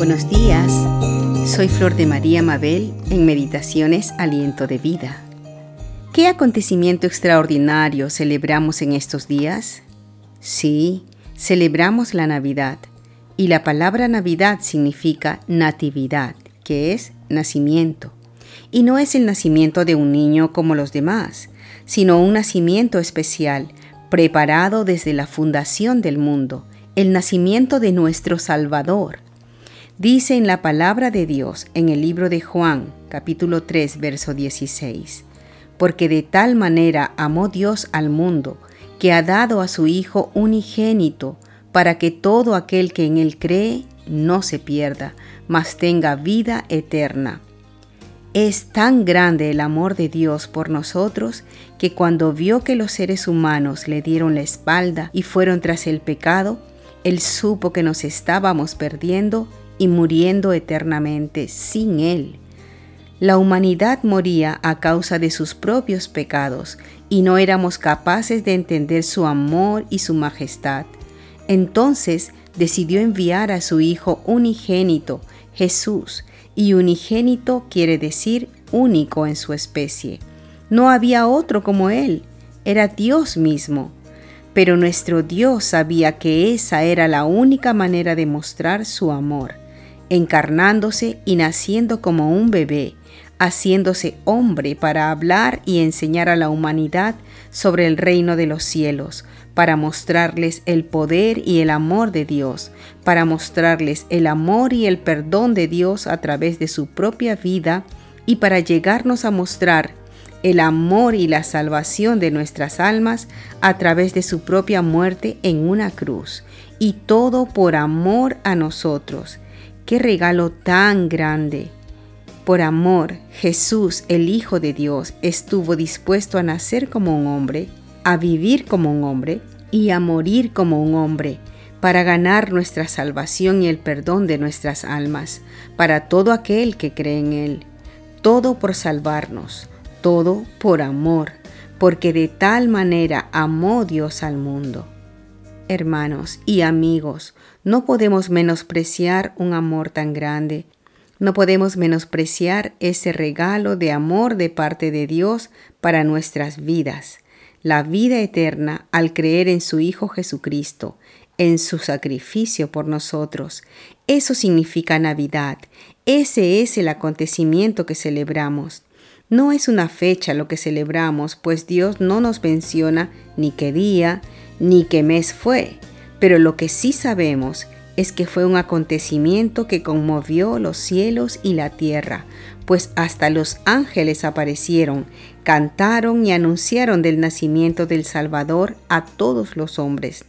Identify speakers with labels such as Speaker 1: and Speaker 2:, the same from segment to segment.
Speaker 1: Buenos días, soy Flor de María Mabel en Meditaciones Aliento de Vida. ¿Qué acontecimiento extraordinario celebramos en estos días? Sí, celebramos la Navidad y la palabra Navidad significa natividad, que es nacimiento. Y no es el nacimiento de un niño como los demás, sino un nacimiento especial, preparado desde la fundación del mundo, el nacimiento de nuestro Salvador. Dice en la palabra de Dios en el libro de Juan, capítulo 3, verso 16, porque de tal manera amó Dios al mundo, que ha dado a su Hijo unigénito, para que todo aquel que en él cree no se pierda, mas tenga vida eterna. Es tan grande el amor de Dios por nosotros que cuando vio que los seres humanos le dieron la espalda y fueron tras el pecado, Él supo que nos estábamos perdiendo y muriendo eternamente sin Él. La humanidad moría a causa de sus propios pecados y no éramos capaces de entender su amor y su majestad. Entonces decidió enviar a su Hijo unigénito, Jesús, y unigénito quiere decir único en su especie. No había otro como Él, era Dios mismo. Pero nuestro Dios sabía que esa era la única manera de mostrar su amor, encarnándose y naciendo como un bebé, haciéndose hombre para hablar y enseñar a la humanidad sobre el reino de los cielos, para mostrarles el poder y el amor de Dios, para mostrarles el amor y el perdón de Dios a través de su propia vida y para llegarnos a mostrar el amor y la salvación de nuestras almas a través de su propia muerte en una cruz. Y todo por amor a nosotros. ¡Qué regalo tan grande! Por amor, Jesús, el Hijo de Dios, estuvo dispuesto a nacer como un hombre, a vivir como un hombre y a morir como un hombre, para ganar nuestra salvación y el perdón de nuestras almas, para todo aquel que cree en Él. Todo por salvarnos, todo por amor, porque de tal manera amó Dios al mundo. Hermanos y amigos, no podemos menospreciar un amor tan grande no podemos menospreciar ese regalo de amor de parte de Dios para nuestras vidas, la vida eterna al creer en su Hijo Jesucristo, en su sacrificio por nosotros. Eso significa Navidad. Ese es el acontecimiento que celebramos. No es una fecha lo que celebramos, pues Dios no nos menciona ni qué día, ni qué mes fue. Pero lo que sí sabemos es que fue un acontecimiento que conmovió los cielos y la tierra, pues hasta los ángeles aparecieron, cantaron y anunciaron del nacimiento del Salvador a todos los hombres.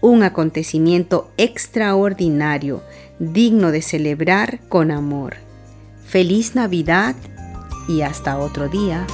Speaker 1: Un acontecimiento extraordinario, digno de celebrar con amor. Feliz Navidad y hasta otro día.